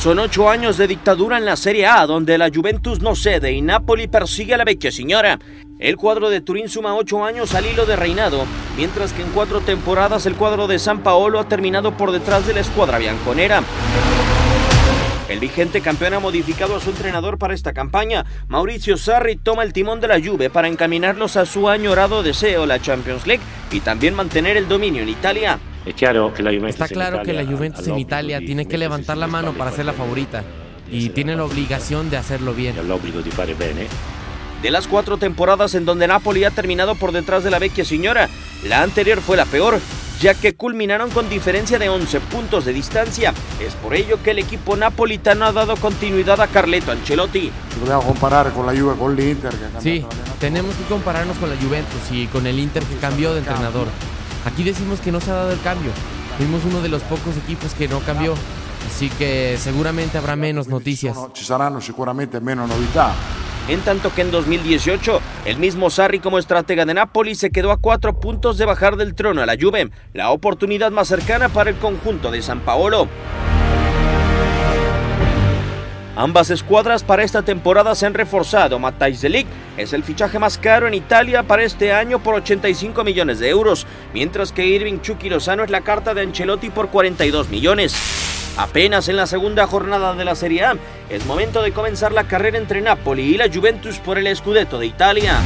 Son ocho años de dictadura en la Serie A, donde la Juventus no cede y Napoli persigue a la vecchia señora. El cuadro de Turín suma ocho años al hilo de reinado, mientras que en cuatro temporadas el cuadro de San Paolo ha terminado por detrás de la escuadra bianconera. El vigente campeón ha modificado a su entrenador para esta campaña. Mauricio Sarri toma el timón de la Juve para encaminarlos a su añorado deseo, la Champions League, y también mantener el dominio en Italia. Está claro que la Juventus en Italia tiene que levantar la mano para ser la favorita y tiene la obligación de hacerlo bien. De las cuatro temporadas en donde Napoli ha terminado por detrás de la vecchia señora, la anterior fue la peor, ya que culminaron con diferencia de 11 puntos de distancia. Es por ello que el equipo napolitano ha dado continuidad a Carleto Ancelotti. comparar con la Juve con el Inter. sí, tenemos que compararnos con la Juventus y con el Inter que cambió de entrenador. Aquí decimos que no se ha dado el cambio. Fuimos uno de los pocos equipos que no cambió. Así que seguramente habrá menos noticias. Ci saranno sicuramente menos novità. En tanto que en 2018, el mismo Sarri como estratega de Napoli se quedó a cuatro puntos de bajar del trono a la Juve, la oportunidad más cercana para el conjunto de San Paolo. Ambas escuadras para esta temporada se han reforzado. Matthijs Delic es el fichaje más caro en Italia para este año por 85 millones de euros, mientras que Irving Chucky Lozano es la carta de Ancelotti por 42 millones. Apenas en la segunda jornada de la Serie A, es momento de comenzar la carrera entre Napoli y la Juventus por el Scudetto de Italia.